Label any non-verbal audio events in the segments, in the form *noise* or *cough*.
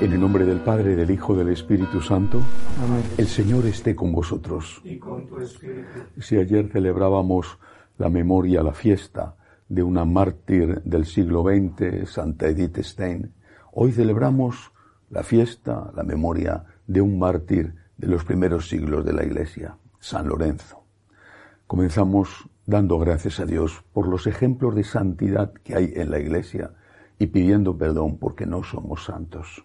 En el nombre del Padre, del Hijo, del Espíritu Santo, Amén. el Señor esté con vosotros. Y con tu espíritu. Si ayer celebrábamos la memoria, la fiesta de una mártir del siglo XX, Santa Edith Stein, hoy celebramos la fiesta, la memoria de un mártir de los primeros siglos de la Iglesia, San Lorenzo. Comenzamos dando gracias a Dios por los ejemplos de santidad que hay en la Iglesia y pidiendo perdón porque no somos santos.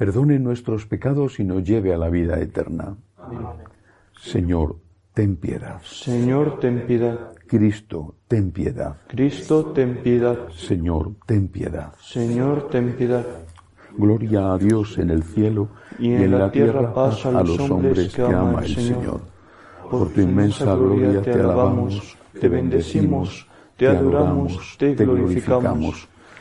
perdone nuestros pecados y nos lleve a la vida eterna. Señor, ten piedad. Señor, ten piedad. Cristo, ten piedad. Cristo, ten piedad. Señor, ten piedad. Señor, ten piedad. Gloria a Dios en el cielo y en, la tierra paz a los hombres que ama el Señor. Por tu inmensa gloria te alabamos, te bendecimos, te adoramos, te glorificamos.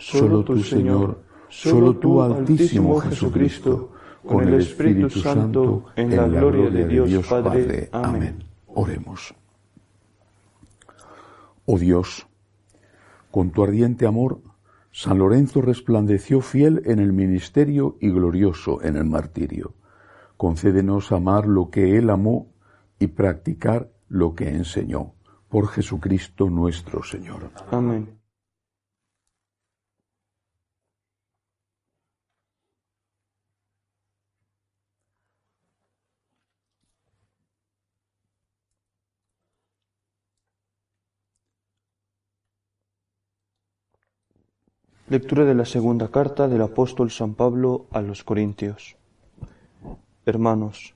solo tú Señor, solo tú Altísimo Jesucristo, con el Espíritu Santo, en la gloria de Dios Padre. Amén. Oremos. Oh Dios, con tu ardiente amor, San Lorenzo resplandeció fiel en el ministerio y glorioso en el martirio. Concédenos amar lo que Él amó y practicar lo que enseñó. Por Jesucristo nuestro Señor. Amén. Lectura de la segunda carta del apóstol San Pablo a los Corintios. Hermanos,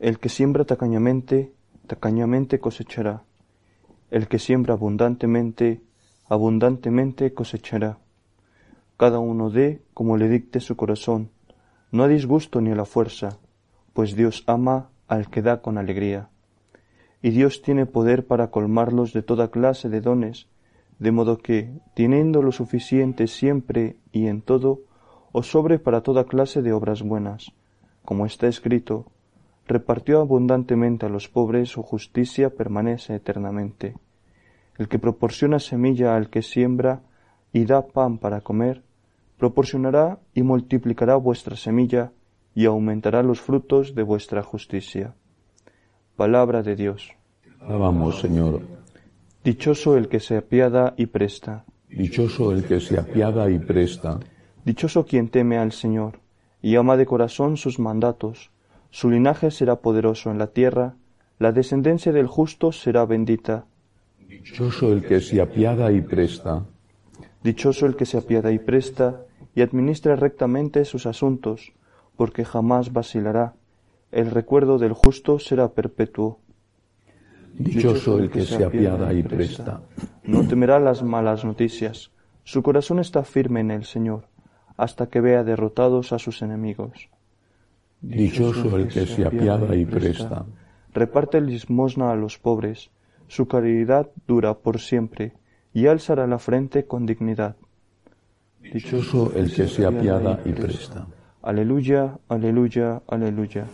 el que siembra tacañamente, tacañamente cosechará. El que siembra abundantemente, abundantemente cosechará. Cada uno dé como le dicte su corazón, no a disgusto ni a la fuerza, pues Dios ama al que da con alegría. Y Dios tiene poder para colmarlos de toda clase de dones, de modo que, teniendo lo suficiente siempre y en todo, os sobre para toda clase de obras buenas, como está escrito, repartió abundantemente a los pobres, su justicia permanece eternamente. El que proporciona semilla al que siembra y da pan para comer, proporcionará y multiplicará vuestra semilla y aumentará los frutos de vuestra justicia. Palabra de Dios. Señor. Dichoso el que se apiada y presta. Dichoso el que se apiada y presta. Dichoso quien teme al Señor y ama de corazón sus mandatos. Su linaje será poderoso en la tierra, la descendencia del justo será bendita. Dichoso el que se apiada y presta. Dichoso el que se apiada y presta y administra rectamente sus asuntos, porque jamás vacilará. El recuerdo del justo será perpetuo. Dichoso el que se apiada y presta. No temerá las malas noticias. Su corazón está firme en el Señor. hasta que vea derrotados a sus enemigos. Dichoso el que se apiada y presta. Reparte limosna a los pobres, su caridad dura por siempre, y alzará la frente con dignidad. Dichoso el que se apiada y presta. Aleluya, aleluya, aleluya.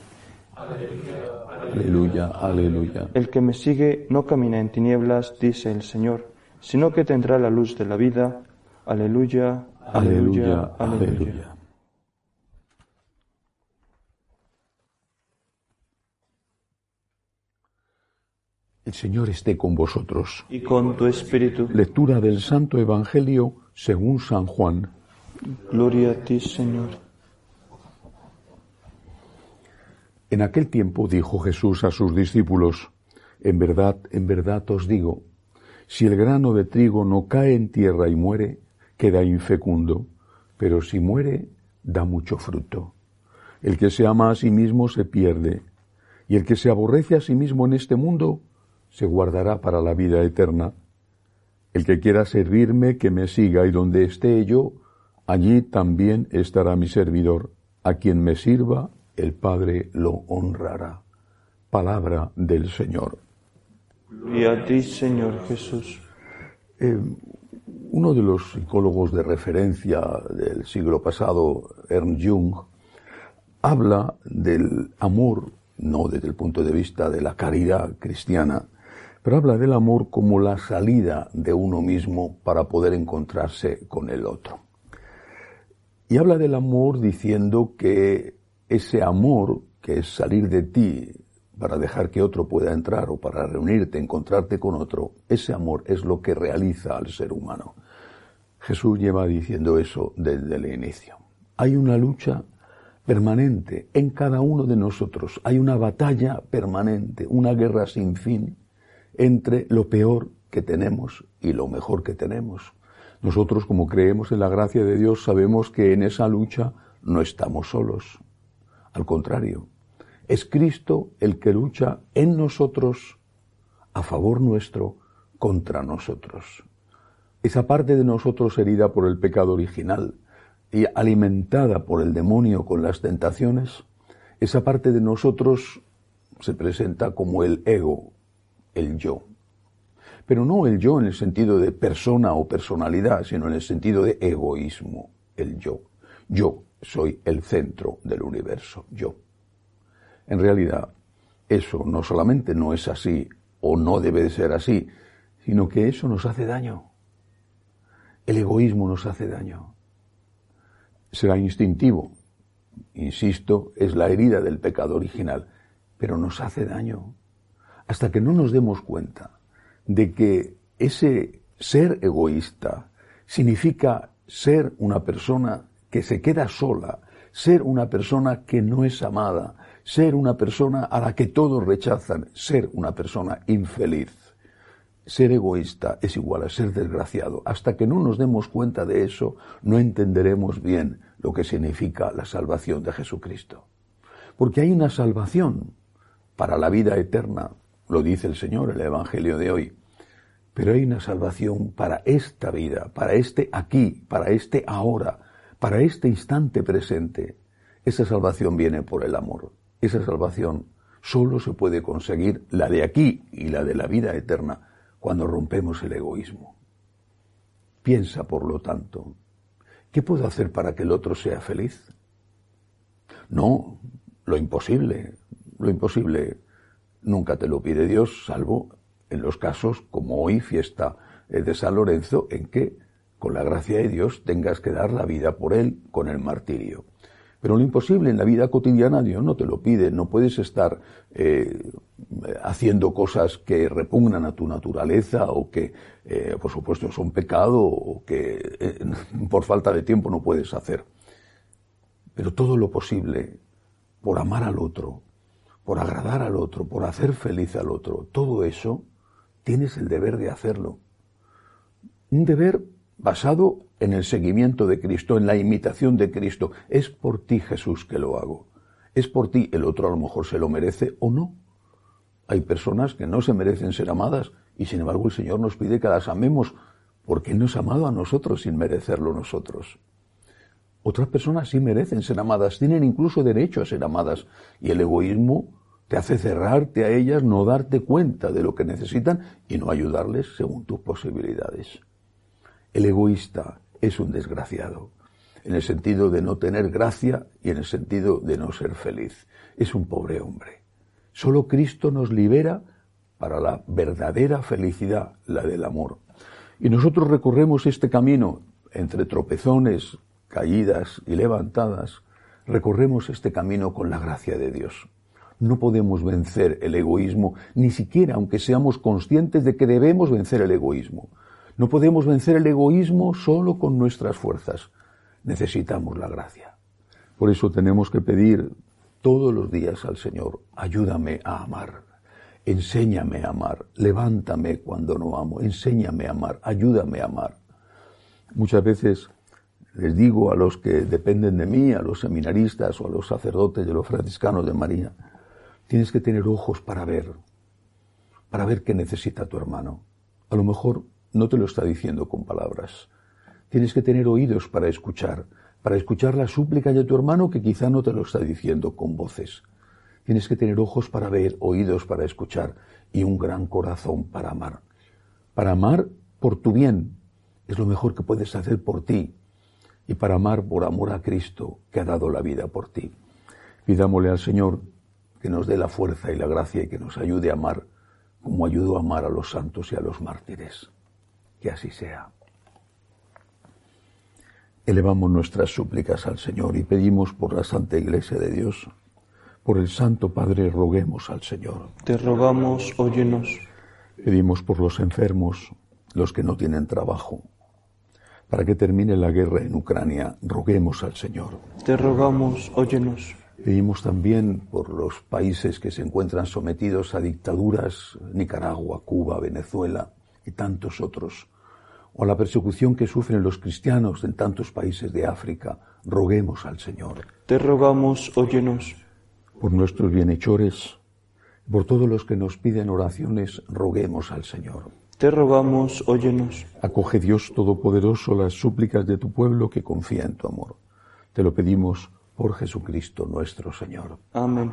Aleluya, aleluya. El que me sigue no camina en tinieblas, dice el Señor, sino que tendrá la luz de la vida. Aleluya, aleluya, aleluya. El Señor esté con vosotros. Y con tu espíritu. Lectura del Santo Evangelio según San Juan. Gloria a ti, Señor. En aquel tiempo dijo Jesús a sus discípulos, En verdad, en verdad os digo, si el grano de trigo no cae en tierra y muere, queda infecundo, pero si muere, da mucho fruto. El que se ama a sí mismo se pierde, y el que se aborrece a sí mismo en este mundo, se guardará para la vida eterna. El que quiera servirme, que me siga, y donde esté yo, allí también estará mi servidor. A quien me sirva, el Padre lo honrará. Palabra del Señor. Y a ti, Señor Jesús. Eh, uno de los psicólogos de referencia del siglo pasado, Ernst Jung, habla del amor, no desde el punto de vista de la caridad cristiana, pero habla del amor como la salida de uno mismo para poder encontrarse con el otro. Y habla del amor diciendo que ese amor, que es salir de ti para dejar que otro pueda entrar o para reunirte, encontrarte con otro, ese amor es lo que realiza al ser humano. Jesús lleva diciendo eso desde el inicio. Hay una lucha permanente en cada uno de nosotros, hay una batalla permanente, una guerra sin fin entre lo peor que tenemos y lo mejor que tenemos. Nosotros, como creemos en la gracia de Dios, sabemos que en esa lucha no estamos solos. Al contrario, es Cristo el que lucha en nosotros, a favor nuestro, contra nosotros. Esa parte de nosotros herida por el pecado original y alimentada por el demonio con las tentaciones, esa parte de nosotros se presenta como el ego, el yo. Pero no el yo en el sentido de persona o personalidad, sino en el sentido de egoísmo, el yo. Yo soy el centro del universo, yo. En realidad, eso no solamente no es así o no debe de ser así, sino que eso nos hace daño. El egoísmo nos hace daño. Será instintivo, insisto, es la herida del pecado original, pero nos hace daño hasta que no nos demos cuenta de que ese ser egoísta significa ser una persona que se queda sola, ser una persona que no es amada, ser una persona a la que todos rechazan, ser una persona infeliz. Ser egoísta es igual a ser desgraciado. Hasta que no nos demos cuenta de eso, no entenderemos bien lo que significa la salvación de Jesucristo. Porque hay una salvación para la vida eterna, lo dice el Señor en el Evangelio de hoy. Pero hay una salvación para esta vida, para este aquí, para este ahora, para este instante presente. Esa salvación viene por el amor. Esa salvación solo se puede conseguir, la de aquí y la de la vida eterna, cuando rompemos el egoísmo. Piensa, por lo tanto, ¿qué puedo hacer para que el otro sea feliz? No, lo imposible, lo imposible nunca te lo pide Dios, salvo en los casos como hoy, fiesta eh, de San Lorenzo, en que, con la gracia de Dios, tengas que dar la vida por él con el martirio. Pero lo imposible en la vida cotidiana Dios no te lo pide, no puedes estar eh, haciendo cosas que repugnan a tu naturaleza o que, eh, por supuesto, son pecado o que *laughs* por falta de tiempo no puedes hacer. Pero todo lo posible por amar al otro, por agradar al otro, por hacer feliz al otro, todo eso tienes el deber de hacerlo. Un deber basado en el seguimiento de Cristo, en la imitación de Cristo. Es por ti, Jesús, que lo hago. Es por ti, el otro a lo mejor se lo merece o no. Hay personas que no se merecen ser amadas y sin embargo el Señor nos pide que las amemos porque nos ha amado a nosotros sin merecerlo nosotros. Otras personas sí merecen ser amadas, tienen incluso derecho a ser amadas. Y el egoísmo te hace cerrarte a ellas, no darte cuenta de lo que necesitan y no ayudarles según tus posibilidades. El egoísta es un desgraciado, en el sentido de no tener gracia y en el sentido de no ser feliz. Es un pobre hombre. Solo Cristo nos libera para la verdadera felicidad, la del amor. Y nosotros recorremos este camino entre tropezones, caídas y levantadas, recorremos este camino con la gracia de Dios. No podemos vencer el egoísmo, ni siquiera aunque seamos conscientes de que debemos vencer el egoísmo. No podemos vencer el egoísmo solo con nuestras fuerzas. Necesitamos la gracia. Por eso tenemos que pedir todos los días al Señor, ayúdame a amar, enséñame a amar, levántame cuando no amo, enséñame a amar, ayúdame a amar. Muchas veces les digo a los que dependen de mí, a los seminaristas o a los sacerdotes de los franciscanos de María, tienes que tener ojos para ver, para ver qué necesita tu hermano. A lo mejor no te lo está diciendo con palabras. Tienes que tener oídos para escuchar, para escuchar la súplica de tu hermano que quizá no te lo está diciendo con voces. Tienes que tener ojos para ver, oídos para escuchar y un gran corazón para amar. Para amar por tu bien es lo mejor que puedes hacer por ti y para amar por amor a Cristo que ha dado la vida por ti. Pidámosle al Señor que nos dé la fuerza y la gracia y que nos ayude a amar como ayudó a amar a los santos y a los mártires. Que así sea. Elevamos nuestras súplicas al Señor y pedimos por la Santa Iglesia de Dios, por el Santo Padre, roguemos al Señor. Te rogamos, óyenos. Pedimos por los enfermos, los que no tienen trabajo. Para que termine la guerra en Ucrania, roguemos al Señor. Te rogamos, óyenos. Pedimos también por los países que se encuentran sometidos a dictaduras, Nicaragua, Cuba, Venezuela y tantos otros o la persecución que sufren los cristianos en tantos países de África, roguemos al Señor. Te rogamos, óyenos. Por nuestros bienhechores, por todos los que nos piden oraciones, roguemos al Señor. Te rogamos, óyenos. Acoge Dios Todopoderoso las súplicas de tu pueblo que confía en tu amor. Te lo pedimos por Jesucristo nuestro Señor. Amén.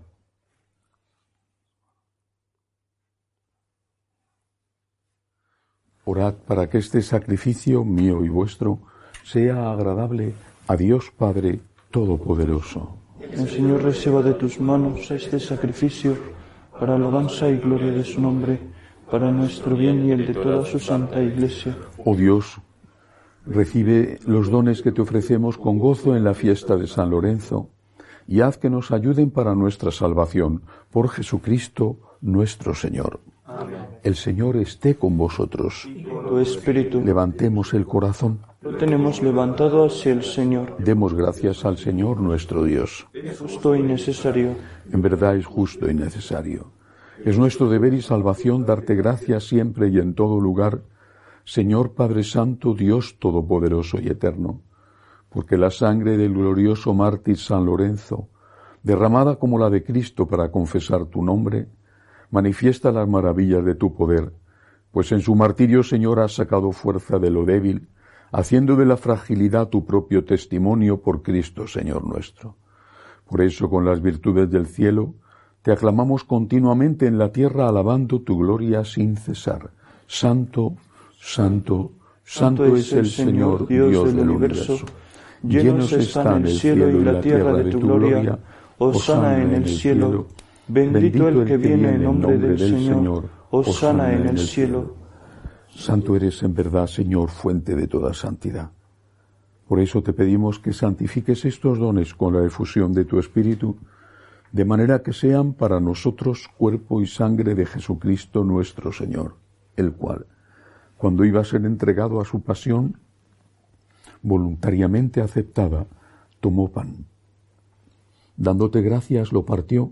Orad para que este sacrificio mío y vuestro sea agradable a Dios Padre Todopoderoso. El Señor reciba de tus manos este sacrificio para alabanza y gloria de su nombre, para nuestro bien y el de toda su santa Iglesia. Oh Dios, recibe los dones que te ofrecemos con gozo en la fiesta de San Lorenzo y haz que nos ayuden para nuestra salvación por Jesucristo nuestro Señor. El Señor esté con vosotros. Tu espíritu. Levantemos el corazón. Lo tenemos levantado hacia el Señor. Demos gracias al Señor nuestro Dios. Es justo y necesario. En verdad es justo y necesario. Es nuestro deber y salvación darte gracias siempre y en todo lugar, Señor Padre Santo, Dios Todopoderoso y Eterno, porque la sangre del glorioso mártir San Lorenzo, derramada como la de Cristo para confesar tu nombre, manifiesta las maravillas de tu poder, pues en su martirio, Señor, has sacado fuerza de lo débil, haciendo de la fragilidad tu propio testimonio por Cristo, Señor nuestro. Por eso, con las virtudes del cielo, Te aclamamos continuamente en la tierra alabando tu gloria sin cesar. Santo, santo, santo es el Señor, Dios del universo. Llenos están el cielo y la tierra de tu gloria. Osana en el cielo. Bendito el que viene en nombre del Señor. Osana en el cielo. Santo eres en verdad, Señor, fuente de toda santidad. Por eso te pedimos que santifiques estos dones con la efusión de tu Espíritu, de manera que sean para nosotros cuerpo y sangre de Jesucristo nuestro Señor, el cual, cuando iba a ser entregado a su pasión, voluntariamente aceptada, tomó pan. Dándote gracias, lo partió,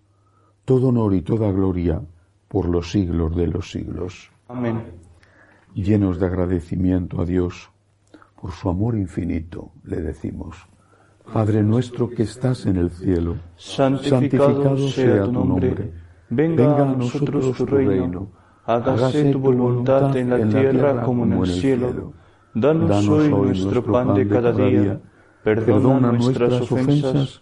todo honor y toda gloria por los siglos de los siglos. Amén. Llenos de agradecimiento a Dios por su amor infinito, le decimos, Padre nuestro que estás en el cielo, santificado, sea tu nombre, venga a nosotros tu reino, hágase tu voluntad en la tierra como en el cielo. Danos hoy nuestro pan de cada día, perdona nuestras ofensas,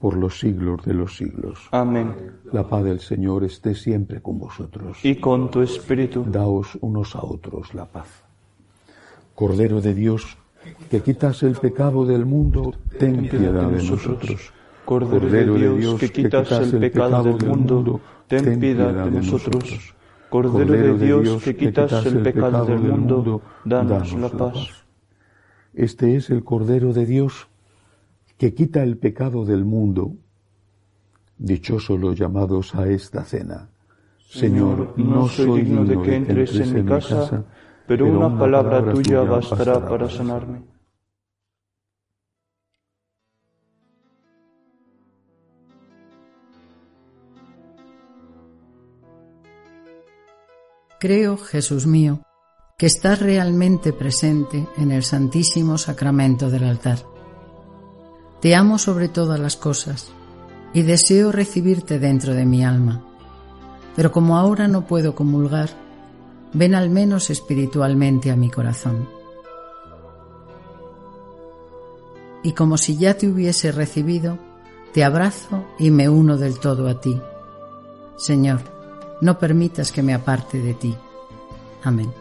por los siglos de los siglos. Amén. La paz del Señor esté siempre con vosotros. Y con tu espíritu. Daos unos a otros la paz. Cordero de Dios, que quitas el pecado del mundo, ten piedad de nosotros. Cordero de Dios, que quitas el pecado del mundo, ten piedad de nosotros. Cordero de Dios, que quitas el pecado del mundo, danos la paz. Este es el Cordero de Dios, que quita el pecado del mundo. Dichosos los llamados a esta cena. Señor, no soy digno de que entres en mi casa, pero una palabra tuya bastará para sanarme. Creo, Jesús mío, que estás realmente presente en el Santísimo Sacramento del altar. Te amo sobre todas las cosas y deseo recibirte dentro de mi alma. Pero como ahora no puedo comulgar, ven al menos espiritualmente a mi corazón. Y como si ya te hubiese recibido, te abrazo y me uno del todo a ti. Señor, no permitas que me aparte de ti. Amén.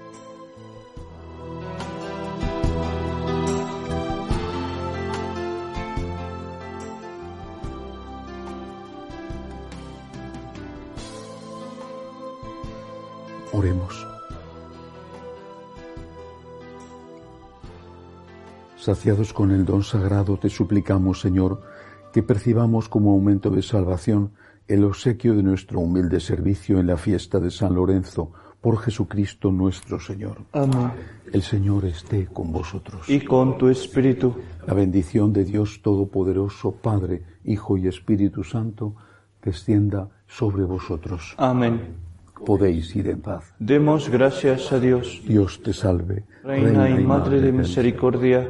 Saciados con el don sagrado, te suplicamos, Señor, que percibamos como aumento de salvación el obsequio de nuestro humilde servicio en la fiesta de San Lorenzo, por Jesucristo nuestro Señor. Amén. El Señor esté con vosotros. Y con tu espíritu. La bendición de Dios Todopoderoso, Padre, Hijo y Espíritu Santo, descienda sobre vosotros. Amén. Podéis ir en paz. Demos gracias a Dios. Dios te salve. Reina, y Madre de misericordia,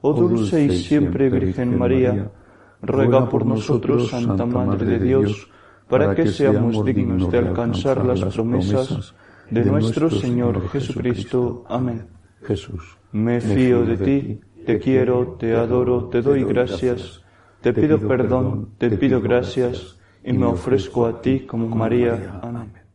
oh dulce y siempre Virgen María, ruega por nosotros, Santa Madre de Dios, para que seamos dignos de alcanzar las promesas de nuestro Señor Jesucristo. Amén. Jesús, me fío de ti, te quiero, te adoro, te doy gracias, te pido perdón, te pido gracias y me ofrezco a ti como María. Amén.